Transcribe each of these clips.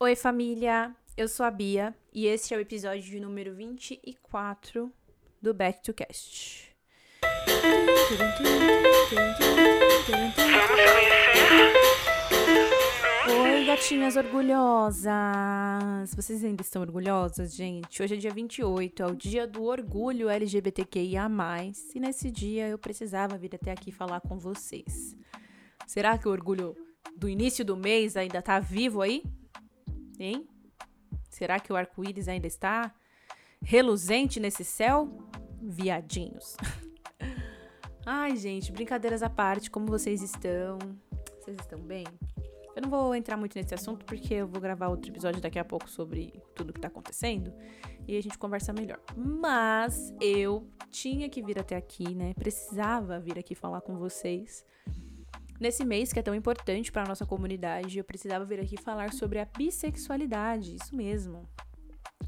Oi, família! Eu sou a Bia e esse é o episódio de número 24 do Back to Cast. Oi, gatinhas orgulhosas! Vocês ainda estão orgulhosas, gente? Hoje é dia 28, é o dia do orgulho LGBTQIA. E nesse dia eu precisava vir até aqui falar com vocês. Será que o orgulho do início do mês ainda tá vivo aí? Hein? Será que o arco-íris ainda está reluzente nesse céu? Viadinhos. Ai, gente, brincadeiras à parte, como vocês estão? Vocês estão bem? Eu não vou entrar muito nesse assunto porque eu vou gravar outro episódio daqui a pouco sobre tudo que tá acontecendo e a gente conversa melhor. Mas eu tinha que vir até aqui, né? Precisava vir aqui falar com vocês Nesse mês que é tão importante para a nossa comunidade, eu precisava vir aqui falar sobre a bissexualidade, isso mesmo.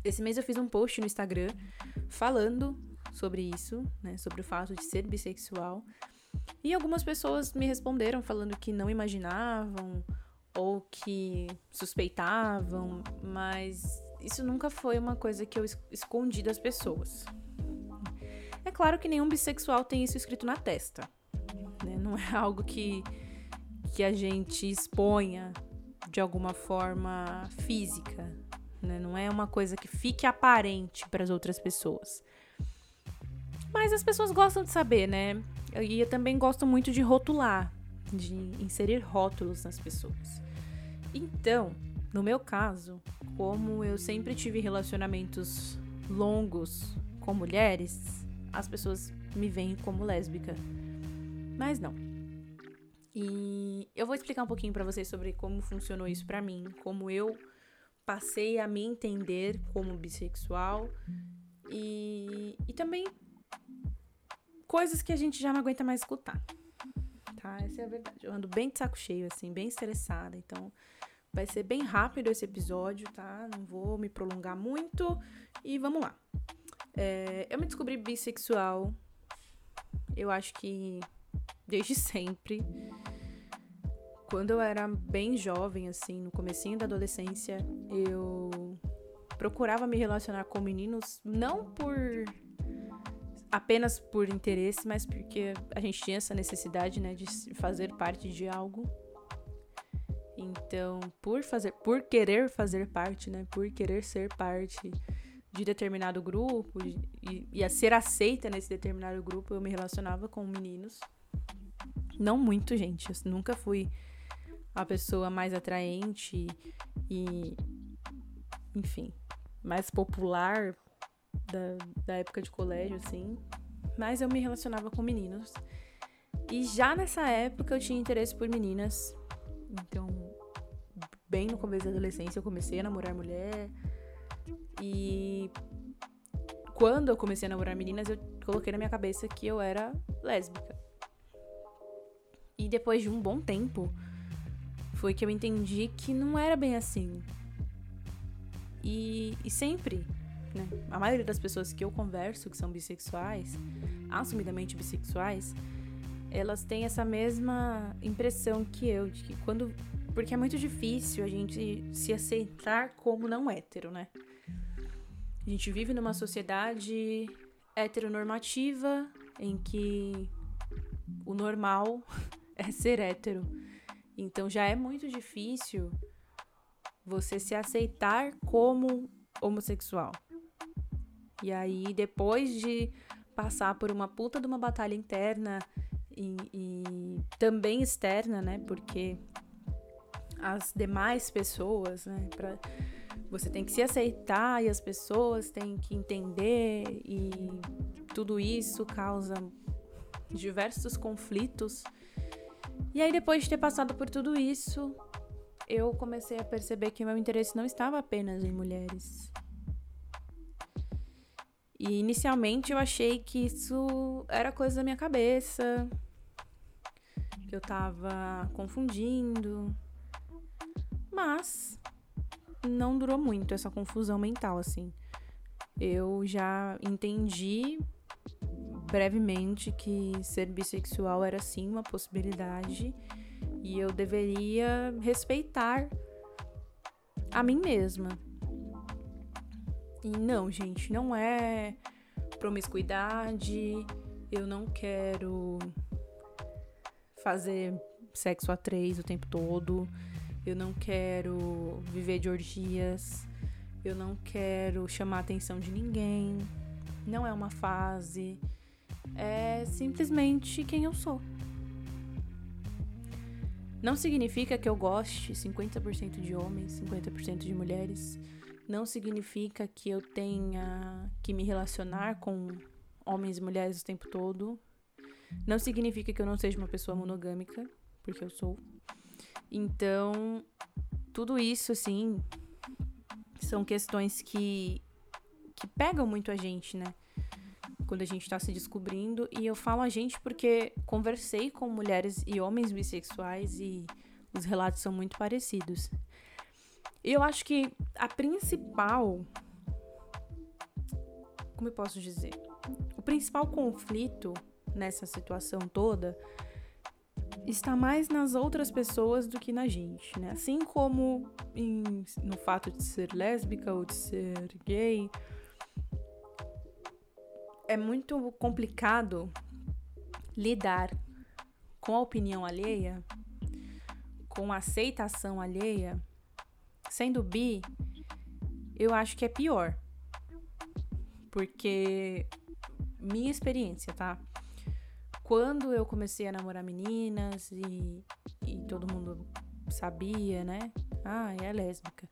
Esse mês eu fiz um post no Instagram falando sobre isso, né, sobre o fato de ser bissexual. E algumas pessoas me responderam falando que não imaginavam ou que suspeitavam, mas isso nunca foi uma coisa que eu escondi das pessoas. É claro que nenhum bissexual tem isso escrito na testa. Não é algo que que a gente exponha de alguma forma física, né? Não é uma coisa que fique aparente para as outras pessoas. Mas as pessoas gostam de saber, né? E eu também gosto muito de rotular, de inserir rótulos nas pessoas. Então, no meu caso, como eu sempre tive relacionamentos longos com mulheres, as pessoas me veem como lésbica. Mas não. E eu vou explicar um pouquinho para vocês sobre como funcionou isso para mim, como eu passei a me entender como bissexual e, e também coisas que a gente já não aguenta mais escutar. Tá? Essa é a verdade. Eu ando bem de saco cheio, assim, bem estressada, então vai ser bem rápido esse episódio, tá? Não vou me prolongar muito e vamos lá. É, eu me descobri bissexual, eu acho que desde sempre. Quando eu era bem jovem, assim, no comecinho da adolescência, eu procurava me relacionar com meninos não por apenas por interesse, mas porque a gente tinha essa necessidade, né, de fazer parte de algo. Então, por fazer, por querer fazer parte, né, por querer ser parte de determinado grupo e, e a ser aceita nesse determinado grupo, eu me relacionava com meninos não muito, gente. Eu nunca fui a pessoa mais atraente e. Enfim, mais popular da, da época de colégio, assim. Mas eu me relacionava com meninos. E já nessa época eu tinha interesse por meninas. Então, bem no começo da adolescência, eu comecei a namorar mulher. E quando eu comecei a namorar meninas, eu coloquei na minha cabeça que eu era lésbica. E depois de um bom tempo, foi que eu entendi que não era bem assim. E, e sempre, né, a maioria das pessoas que eu converso que são bissexuais, assumidamente bissexuais, elas têm essa mesma impressão que eu, de que quando. Porque é muito difícil a gente se aceitar como não hétero, né? A gente vive numa sociedade heteronormativa em que o normal é ser hétero. Então já é muito difícil você se aceitar como homossexual. E aí, depois de passar por uma puta de uma batalha interna e, e também externa, né? Porque as demais pessoas, né? Pra, você tem que se aceitar e as pessoas têm que entender e tudo isso causa diversos conflitos e aí, depois de ter passado por tudo isso, eu comecei a perceber que meu interesse não estava apenas em mulheres. E inicialmente eu achei que isso era coisa da minha cabeça, que eu tava confundindo. Mas não durou muito essa confusão mental, assim. Eu já entendi brevemente que ser bissexual era sim uma possibilidade. E eu deveria respeitar a mim mesma. E não, gente, não é promiscuidade, eu não quero fazer sexo a três o tempo todo, eu não quero viver de orgias, eu não quero chamar a atenção de ninguém, não é uma fase, é simplesmente quem eu sou. Não significa que eu goste 50% de homens, 50% de mulheres. Não significa que eu tenha que me relacionar com homens e mulheres o tempo todo. Não significa que eu não seja uma pessoa monogâmica, porque eu sou. Então, tudo isso, assim, são questões que, que pegam muito a gente, né? Quando a gente está se descobrindo. E eu falo a gente porque conversei com mulheres e homens bissexuais e os relatos são muito parecidos. E eu acho que a principal. Como eu posso dizer? O principal conflito nessa situação toda está mais nas outras pessoas do que na gente, né? Assim como em, no fato de ser lésbica ou de ser gay é muito complicado lidar com a opinião alheia, com a aceitação alheia. Sendo bi, eu acho que é pior. Porque minha experiência, tá? Quando eu comecei a namorar meninas e, e todo mundo sabia, né? Ah, é lésbica.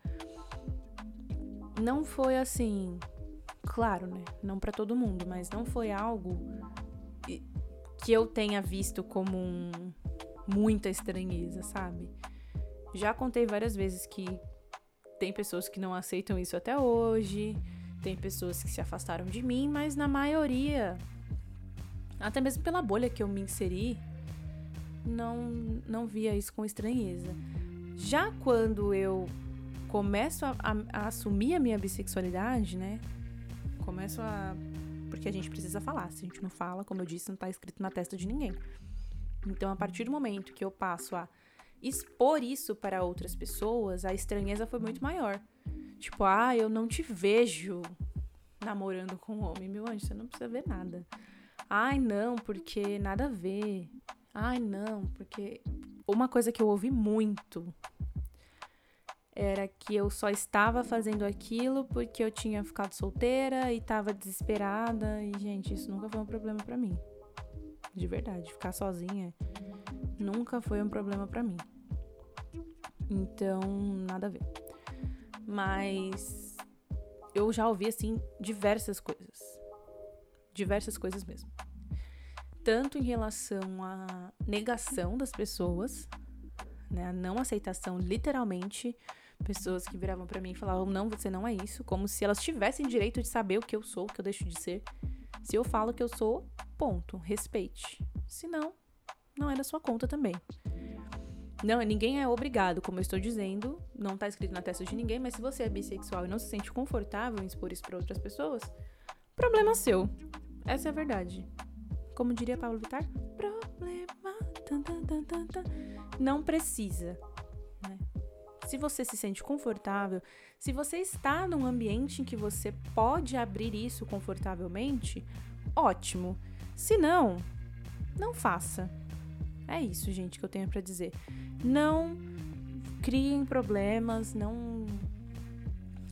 Não foi assim, Claro, né? Não para todo mundo, mas não foi algo que eu tenha visto como um, muita estranheza, sabe? Já contei várias vezes que tem pessoas que não aceitam isso até hoje, tem pessoas que se afastaram de mim, mas na maioria, até mesmo pela bolha que eu me inseri, não, não via isso com estranheza. Já quando eu começo a, a, a assumir a minha bissexualidade, né? Começo a. Porque a gente precisa falar. Se a gente não fala, como eu disse, não tá escrito na testa de ninguém. Então, a partir do momento que eu passo a expor isso para outras pessoas, a estranheza foi muito maior. Tipo, ah, eu não te vejo namorando com um homem. Meu anjo, você não precisa ver nada. Ai, não, porque nada a ver. Ai, não, porque. Uma coisa que eu ouvi muito era que eu só estava fazendo aquilo porque eu tinha ficado solteira e estava desesperada e gente, isso nunca foi um problema para mim. De verdade, ficar sozinha nunca foi um problema para mim. Então, nada a ver. Mas eu já ouvi assim diversas coisas. Diversas coisas mesmo. Tanto em relação à negação das pessoas, né, a não aceitação literalmente pessoas que viravam para mim e falavam: "Não, você não é isso", como se elas tivessem direito de saber o que eu sou, o que eu deixo de ser. Se eu falo que eu sou, ponto, respeite. Se não, não é da sua conta também. Não, ninguém é obrigado, como eu estou dizendo, não tá escrito na testa de ninguém, mas se você é bissexual e não se sente confortável em expor isso para outras pessoas, problema seu. Essa é a verdade. Como diria Pablo Vittar, problema. Tan, tan, tan, não precisa. Se você se sente confortável, se você está num ambiente em que você pode abrir isso confortavelmente, ótimo. Se não, não faça. É isso, gente, que eu tenho para dizer. Não criem problemas, não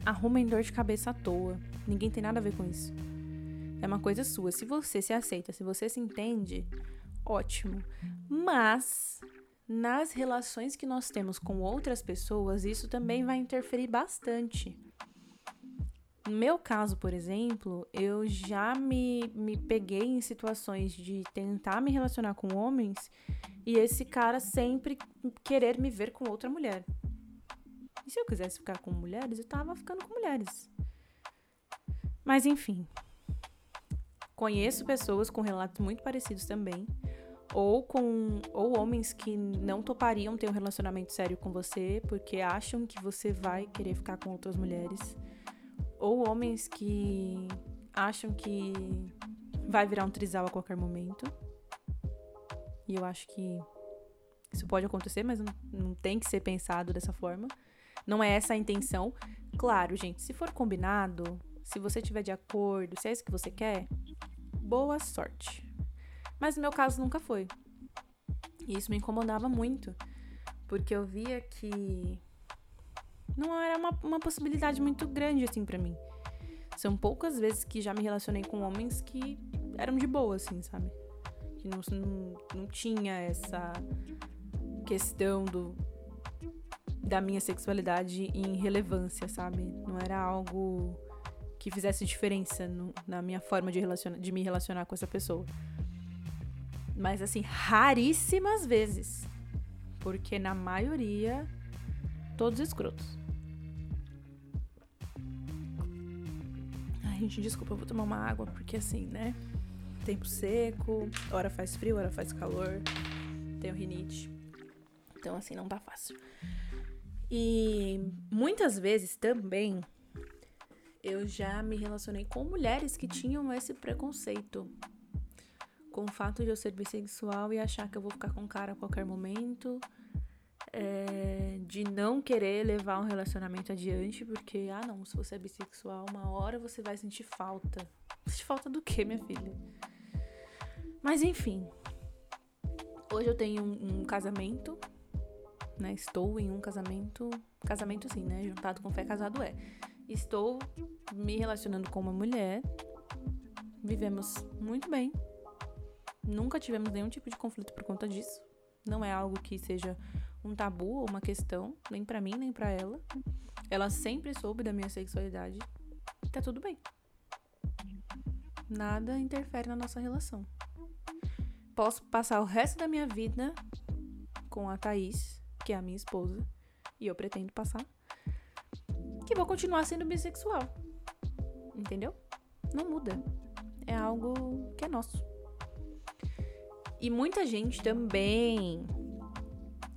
arrumem dor de cabeça à toa. Ninguém tem nada a ver com isso. É uma coisa sua. Se você se aceita, se você se entende, ótimo. Mas nas relações que nós temos com outras pessoas, isso também vai interferir bastante. No meu caso, por exemplo, eu já me, me peguei em situações de tentar me relacionar com homens e esse cara sempre querer me ver com outra mulher. E se eu quisesse ficar com mulheres, eu tava ficando com mulheres. Mas enfim. Conheço pessoas com relatos muito parecidos também ou com ou homens que não topariam ter um relacionamento sério com você porque acham que você vai querer ficar com outras mulheres, ou homens que acham que vai virar um trisal a qualquer momento. E eu acho que isso pode acontecer, mas não, não tem que ser pensado dessa forma. não é essa a intenção. Claro, gente, se for combinado, se você tiver de acordo, se é isso que você quer, boa sorte. Mas no meu caso nunca foi. E isso me incomodava muito, porque eu via que não era uma, uma possibilidade muito grande assim para mim. São poucas vezes que já me relacionei com homens que eram de boa, assim, sabe? Que não, não, não tinha essa questão do, da minha sexualidade em relevância, sabe? Não era algo que fizesse diferença no, na minha forma de, relaciona, de me relacionar com essa pessoa. Mas, assim, raríssimas vezes. Porque na maioria, todos escrotos. Ai, gente, desculpa, eu vou tomar uma água, porque assim, né? Tempo seco, hora faz frio, hora faz calor, tenho rinite. Então, assim, não tá fácil. E muitas vezes também eu já me relacionei com mulheres que tinham esse preconceito. Com o fato de eu ser bissexual e achar que eu vou ficar com o cara a qualquer momento é, de não querer levar um relacionamento adiante, porque, ah, não, se você é bissexual, uma hora você vai sentir falta. Sentir falta do quê, minha filha? Mas enfim. Hoje eu tenho um, um casamento, né? Estou em um casamento. Casamento, sim, né? Juntado com fé, casado é. Estou me relacionando com uma mulher. Vivemos muito bem. Nunca tivemos nenhum tipo de conflito por conta disso. Não é algo que seja um tabu ou uma questão, nem para mim, nem para ela. Ela sempre soube da minha sexualidade. Tá tudo bem. Nada interfere na nossa relação. Posso passar o resto da minha vida com a Thaís, que é a minha esposa, e eu pretendo passar, que vou continuar sendo bissexual. Entendeu? Não muda. É algo que é nosso. E muita gente também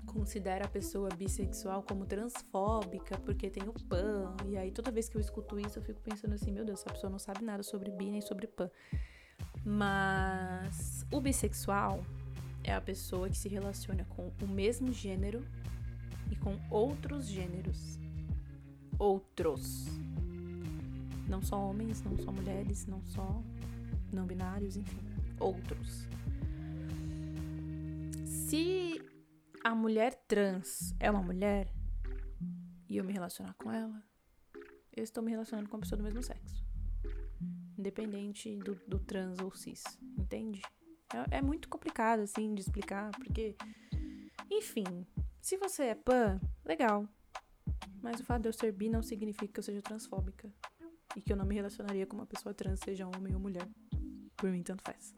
considera a pessoa bissexual como transfóbica porque tem o pan. E aí toda vez que eu escuto isso, eu fico pensando assim, meu Deus, essa pessoa não sabe nada sobre bi nem sobre pan. Mas o bissexual é a pessoa que se relaciona com o mesmo gênero e com outros gêneros. Outros. Não só homens, não só mulheres, não só não binários, enfim, outros. Se a mulher trans é uma mulher e eu me relacionar com ela, eu estou me relacionando com uma pessoa do mesmo sexo. Independente do, do trans ou cis, entende? É, é, muito complicado, assim, de explicar, porque. Enfim, se você é pan, legal. Mas o fato de eu ser bi não significa que eu seja transfóbica. E que eu não me relacionaria com uma pessoa trans, seja homem ou mulher. Por mim, tanto faz.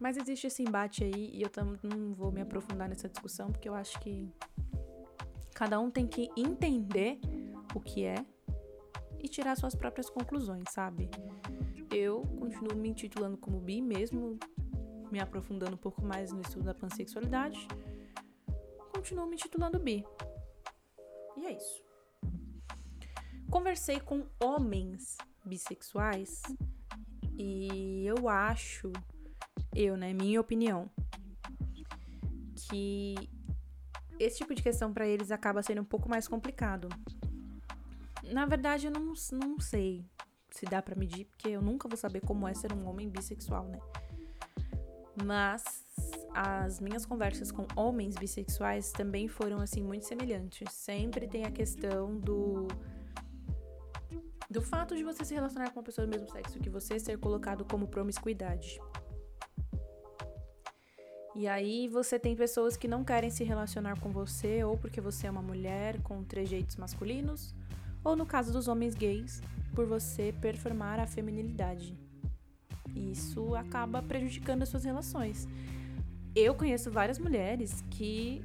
Mas existe esse embate aí e eu não vou me aprofundar nessa discussão porque eu acho que cada um tem que entender o que é e tirar suas próprias conclusões, sabe? Eu continuo me intitulando como bi, mesmo me aprofundando um pouco mais no estudo da pansexualidade. Continuo me intitulando bi. E é isso. Conversei com homens bissexuais e eu acho eu, né, minha opinião, que esse tipo de questão para eles acaba sendo um pouco mais complicado. Na verdade, eu não, não sei se dá para medir, porque eu nunca vou saber como é ser um homem bissexual, né? Mas as minhas conversas com homens bissexuais também foram assim muito semelhantes. Sempre tem a questão do do fato de você se relacionar com uma pessoa do mesmo sexo, que você ser colocado como promiscuidade. E aí você tem pessoas que não querem se relacionar com você, ou porque você é uma mulher com trejeitos masculinos, ou no caso dos homens gays, por você performar a feminilidade. Isso acaba prejudicando as suas relações. Eu conheço várias mulheres que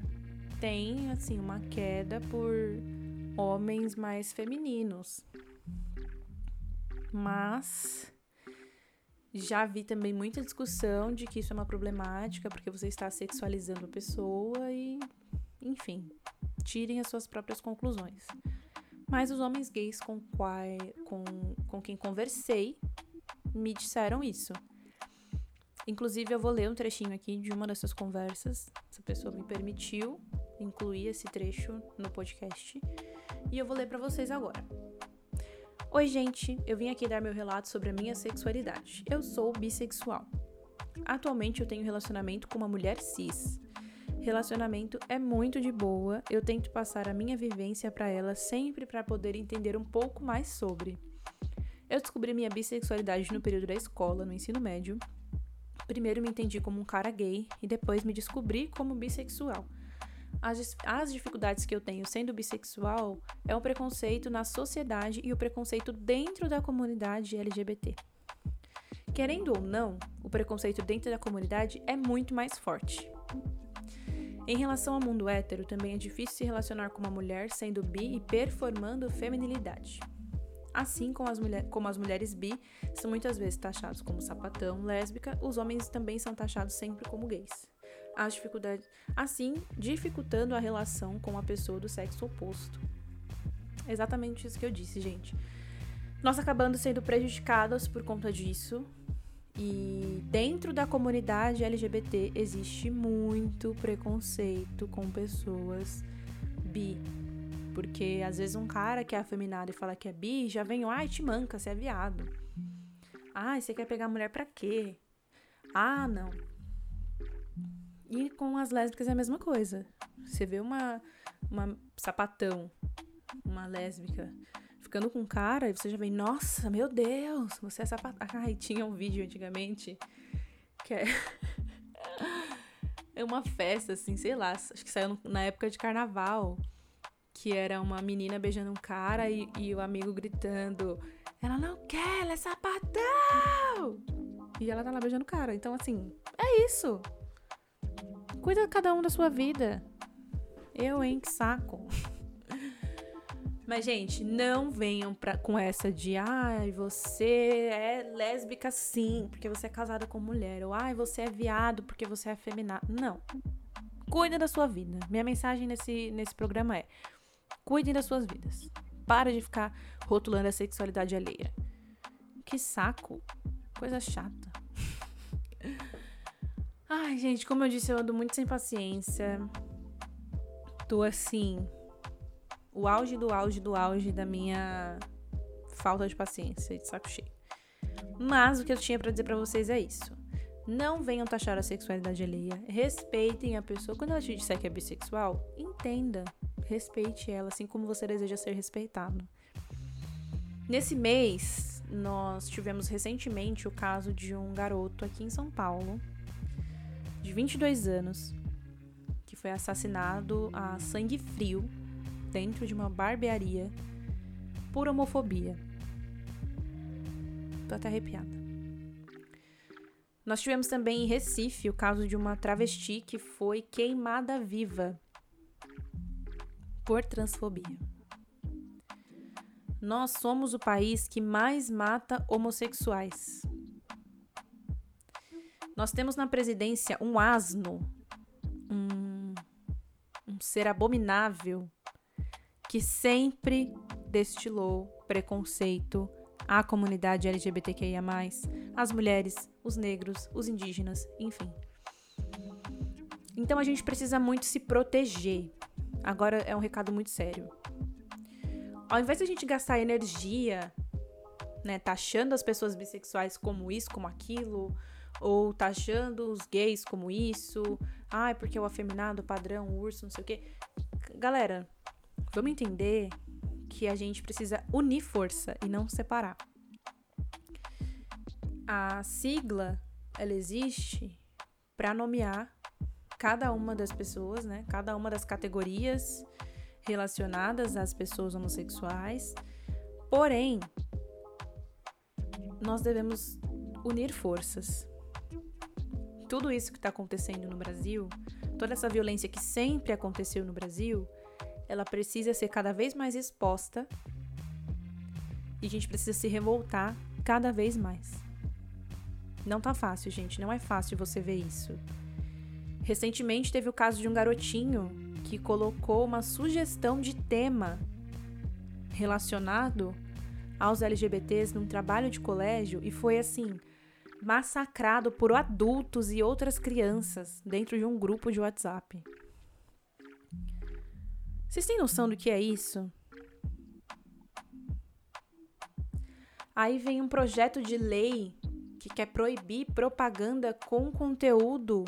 têm assim uma queda por homens mais femininos. Mas já vi também muita discussão de que isso é uma problemática porque você está sexualizando a pessoa e, enfim, tirem as suas próprias conclusões. Mas os homens gays com, quai, com, com quem conversei me disseram isso. Inclusive, eu vou ler um trechinho aqui de uma dessas conversas. Essa pessoa me permitiu incluir esse trecho no podcast e eu vou ler para vocês agora. Oi, gente, eu vim aqui dar meu relato sobre a minha sexualidade. Eu sou bissexual. Atualmente eu tenho relacionamento com uma mulher cis. Relacionamento é muito de boa, eu tento passar a minha vivência para ela sempre para poder entender um pouco mais sobre. Eu descobri minha bissexualidade no período da escola, no ensino médio. Primeiro me entendi como um cara gay e depois me descobri como bissexual. As, as dificuldades que eu tenho sendo bissexual é o preconceito na sociedade e o preconceito dentro da comunidade LGBT. Querendo ou não, o preconceito dentro da comunidade é muito mais forte. Em relação ao mundo hétero, também é difícil se relacionar com uma mulher sendo bi e performando feminilidade. Assim como as, mulher, como as mulheres bi são muitas vezes taxados como sapatão, lésbica, os homens também são taxados sempre como gays. As dificuldades, assim, dificultando a relação com a pessoa do sexo oposto. Exatamente isso que eu disse, gente. Nós acabando sendo prejudicadas por conta disso. E dentro da comunidade LGBT existe muito preconceito com pessoas bi, porque às vezes um cara que é afeminado e fala que é bi, já vem, ai, te manca, você é viado. Ai, você quer pegar mulher pra quê? Ah, não. E com as lésbicas é a mesma coisa. Você vê uma, uma sapatão, uma lésbica, ficando com um cara, e você já vem, nossa, meu Deus, você é sapatão. Ai, tinha um vídeo antigamente que é. é uma festa, assim, sei lá, acho que saiu na época de carnaval que era uma menina beijando um cara e, e o amigo gritando: Ela não quer, ela é sapatão! E ela tá lá beijando o cara. Então, assim, é isso. Cuida cada um da sua vida. Eu, hein? Que saco. Mas, gente, não venham pra, com essa de ai, você é lésbica sim, porque você é casada com mulher. Ou ai, você é viado porque você é afeminado. Não. Cuida da sua vida. Minha mensagem nesse, nesse programa é: Cuidem das suas vidas. Para de ficar rotulando a sexualidade alheia. Que saco. Coisa chata. Ai, gente, como eu disse, eu ando muito sem paciência. Tô assim. O auge do auge do auge da minha falta de paciência, de saco cheio. Mas o que eu tinha para dizer para vocês é isso. Não venham taxar a sexualidade alheia. Respeitem a pessoa. Quando ela te disser que é bissexual, entenda respeite ela assim como você deseja ser respeitado. Nesse mês, nós tivemos recentemente o caso de um garoto aqui em São Paulo, de 22 anos, que foi assassinado a sangue frio dentro de uma barbearia por homofobia. Tô até arrepiada. Nós tivemos também em Recife o caso de uma travesti que foi queimada viva por transfobia. Nós somos o país que mais mata homossexuais. Nós temos na presidência um asno, um, um ser abominável que sempre destilou preconceito à comunidade LGBTQIA, às mulheres, os negros, os indígenas, enfim. Então a gente precisa muito se proteger. Agora é um recado muito sério. Ao invés de a gente gastar energia, né, taxando as pessoas bissexuais como isso, como aquilo, ou taxando os gays como isso, ai, porque é o afeminado, o padrão, o urso, não sei o quê. Galera, vamos entender que a gente precisa unir força e não separar. A sigla, ela existe para nomear cada uma das pessoas, né? Cada uma das categorias relacionadas às pessoas homossexuais. Porém, nós devemos unir forças. Tudo isso que está acontecendo no Brasil, toda essa violência que sempre aconteceu no Brasil, ela precisa ser cada vez mais exposta e a gente precisa se revoltar cada vez mais. Não tá fácil, gente, não é fácil você ver isso. Recentemente teve o caso de um garotinho que colocou uma sugestão de tema relacionado aos LGBTs num trabalho de colégio e foi assim massacrado por adultos e outras crianças dentro de um grupo de WhatsApp. Vocês têm noção do que é isso? Aí vem um projeto de lei que quer proibir propaganda com conteúdo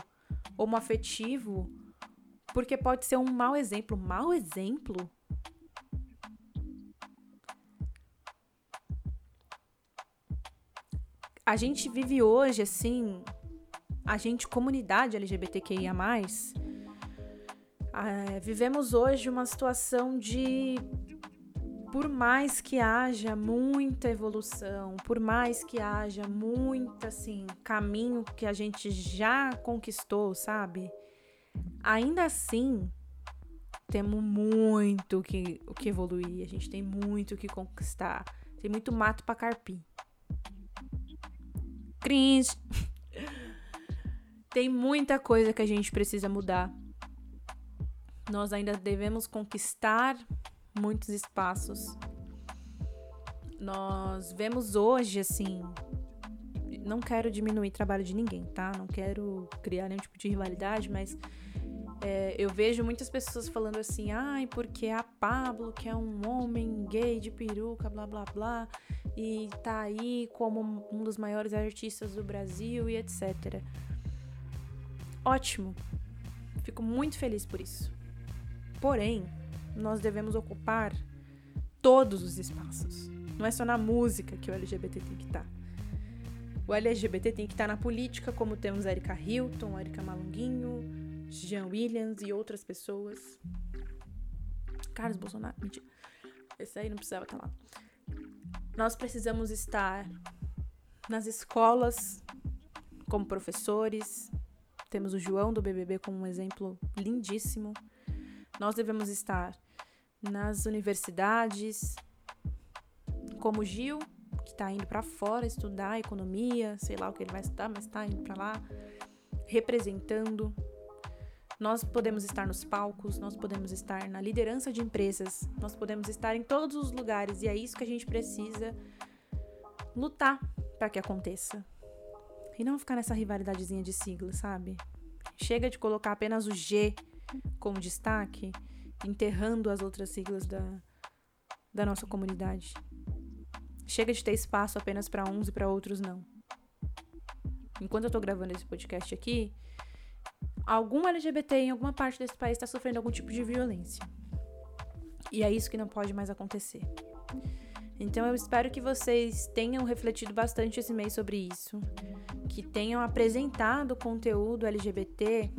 homoafetivo, porque pode ser um mau exemplo. Mau exemplo? A gente vive hoje, assim, a gente, comunidade LGBTQIA, é, vivemos hoje uma situação de por mais que haja muita evolução, por mais que haja muito assim caminho que a gente já conquistou, sabe? Ainda assim, temos muito que, o que evoluir, a gente tem muito o que conquistar, tem muito mato para carpir. Cringe. tem muita coisa que a gente precisa mudar. Nós ainda devemos conquistar muitos espaços. Nós vemos hoje, assim. Não quero diminuir o trabalho de ninguém, tá? Não quero criar nenhum tipo de rivalidade, mas é, eu vejo muitas pessoas falando assim, ai, porque a Pablo, que é um homem gay de peruca, blá blá blá, e tá aí como um dos maiores artistas do Brasil e etc. Ótimo. Fico muito feliz por isso. Porém, nós devemos ocupar todos os espaços. Não é só na música que o LGBT tem que estar. Tá. O LGBT tem que estar tá na política, como temos Erika Hilton, Erika Malunguinho, Jean Williams e outras pessoas. Carlos Bolsonaro, mentira. Esse aí não precisava estar tá lá. Nós precisamos estar nas escolas como professores. Temos o João do BBB como um exemplo lindíssimo. Nós devemos estar nas universidades, como Gil, que está indo para fora estudar economia, sei lá o que ele vai estudar, mas está indo para lá, representando. Nós podemos estar nos palcos, nós podemos estar na liderança de empresas, nós podemos estar em todos os lugares e é isso que a gente precisa lutar para que aconteça. E não ficar nessa rivalidadezinha de sigla, sabe? Chega de colocar apenas o G como destaque enterrando as outras siglas da, da nossa comunidade. Chega de ter espaço apenas para uns e para outros não. Enquanto eu tô gravando esse podcast aqui, algum LGBT em alguma parte desse país está sofrendo algum tipo de violência. E é isso que não pode mais acontecer. Então eu espero que vocês tenham refletido bastante esse mês sobre isso, que tenham apresentado conteúdo LGBT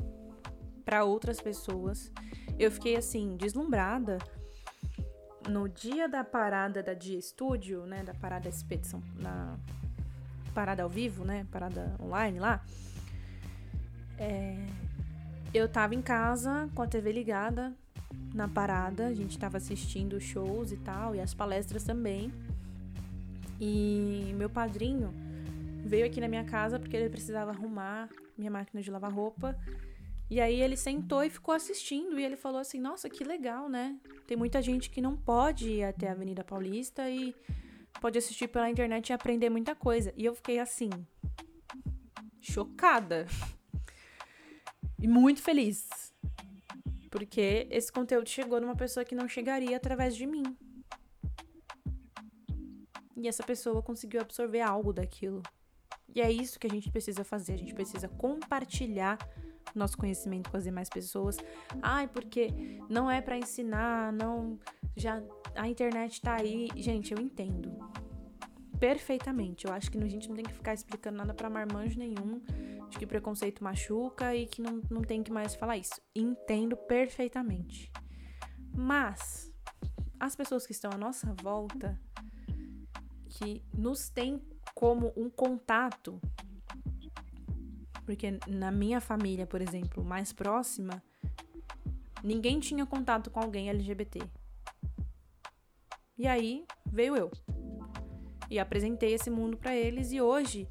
para outras pessoas eu fiquei assim, deslumbrada. No dia da parada da Dia Studio, né? Da parada expedição, na parada ao vivo, né? Parada online lá. É, eu tava em casa com a TV ligada na parada, a gente tava assistindo shows e tal, e as palestras também. E meu padrinho veio aqui na minha casa porque ele precisava arrumar minha máquina de lavar roupa e aí ele sentou e ficou assistindo e ele falou assim: "Nossa, que legal, né? Tem muita gente que não pode ir até a Avenida Paulista e pode assistir pela internet e aprender muita coisa". E eu fiquei assim, chocada. E muito feliz. Porque esse conteúdo chegou numa pessoa que não chegaria através de mim. E essa pessoa conseguiu absorver algo daquilo. E é isso que a gente precisa fazer. A gente precisa compartilhar nosso conhecimento com as demais pessoas. Ai, porque não é para ensinar, não já a internet tá aí. Gente, eu entendo. Perfeitamente. Eu acho que a gente não tem que ficar explicando nada para marmanjo nenhum de que preconceito machuca e que não, não tem que mais falar isso. Entendo perfeitamente. Mas as pessoas que estão à nossa volta, que nos têm como um contato porque na minha família, por exemplo, mais próxima, ninguém tinha contato com alguém LGBT. E aí veio eu. E apresentei esse mundo para eles e hoje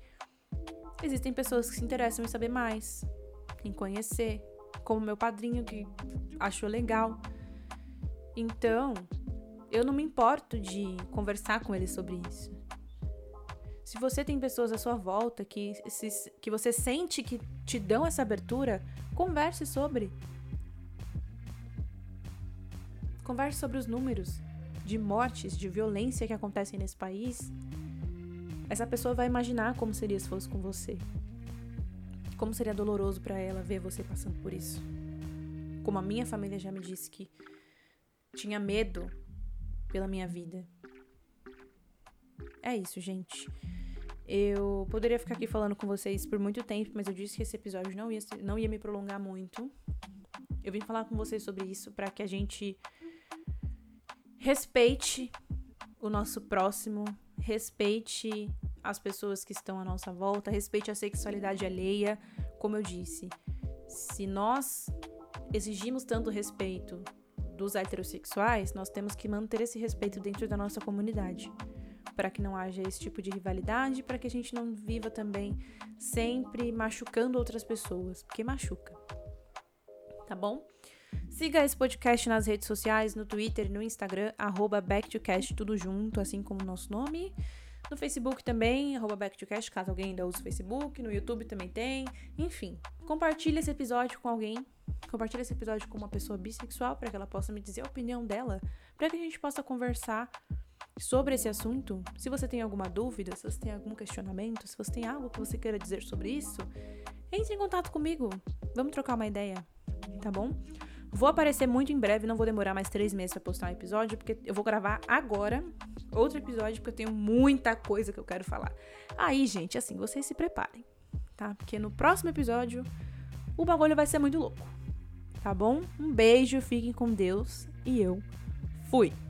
existem pessoas que se interessam em saber mais, em conhecer, como meu padrinho que achou legal. Então, eu não me importo de conversar com eles sobre isso. Se você tem pessoas à sua volta que, se, que você sente que te dão essa abertura, converse sobre. Converse sobre os números de mortes, de violência que acontecem nesse país. Essa pessoa vai imaginar como seria se fosse com você. Como seria doloroso para ela ver você passando por isso. Como a minha família já me disse que tinha medo pela minha vida. É isso, gente. Eu poderia ficar aqui falando com vocês por muito tempo, mas eu disse que esse episódio não ia, não ia me prolongar muito. Eu vim falar com vocês sobre isso para que a gente respeite o nosso próximo, respeite as pessoas que estão à nossa volta, respeite a sexualidade alheia. Como eu disse, se nós exigimos tanto respeito dos heterossexuais, nós temos que manter esse respeito dentro da nossa comunidade para que não haja esse tipo de rivalidade, para que a gente não viva também sempre machucando outras pessoas, porque machuca. Tá bom? Siga esse podcast nas redes sociais, no Twitter no Instagram, arroba backtocast, tudo junto, assim como o nosso nome. No Facebook também, arroba backtocast, caso alguém ainda use o Facebook. No YouTube também tem. Enfim, compartilhe esse episódio com alguém. Compartilhe esse episódio com uma pessoa bissexual para que ela possa me dizer a opinião dela, para que a gente possa conversar sobre esse assunto, se você tem alguma dúvida, se você tem algum questionamento, se você tem algo que você queira dizer sobre isso, entre em contato comigo. Vamos trocar uma ideia, tá bom? Vou aparecer muito em breve, não vou demorar mais três meses pra postar um episódio, porque eu vou gravar agora outro episódio, porque eu tenho muita coisa que eu quero falar. Aí, gente, assim, vocês se preparem, tá? Porque no próximo episódio o bagulho vai ser muito louco, tá bom? Um beijo, fiquem com Deus e eu fui!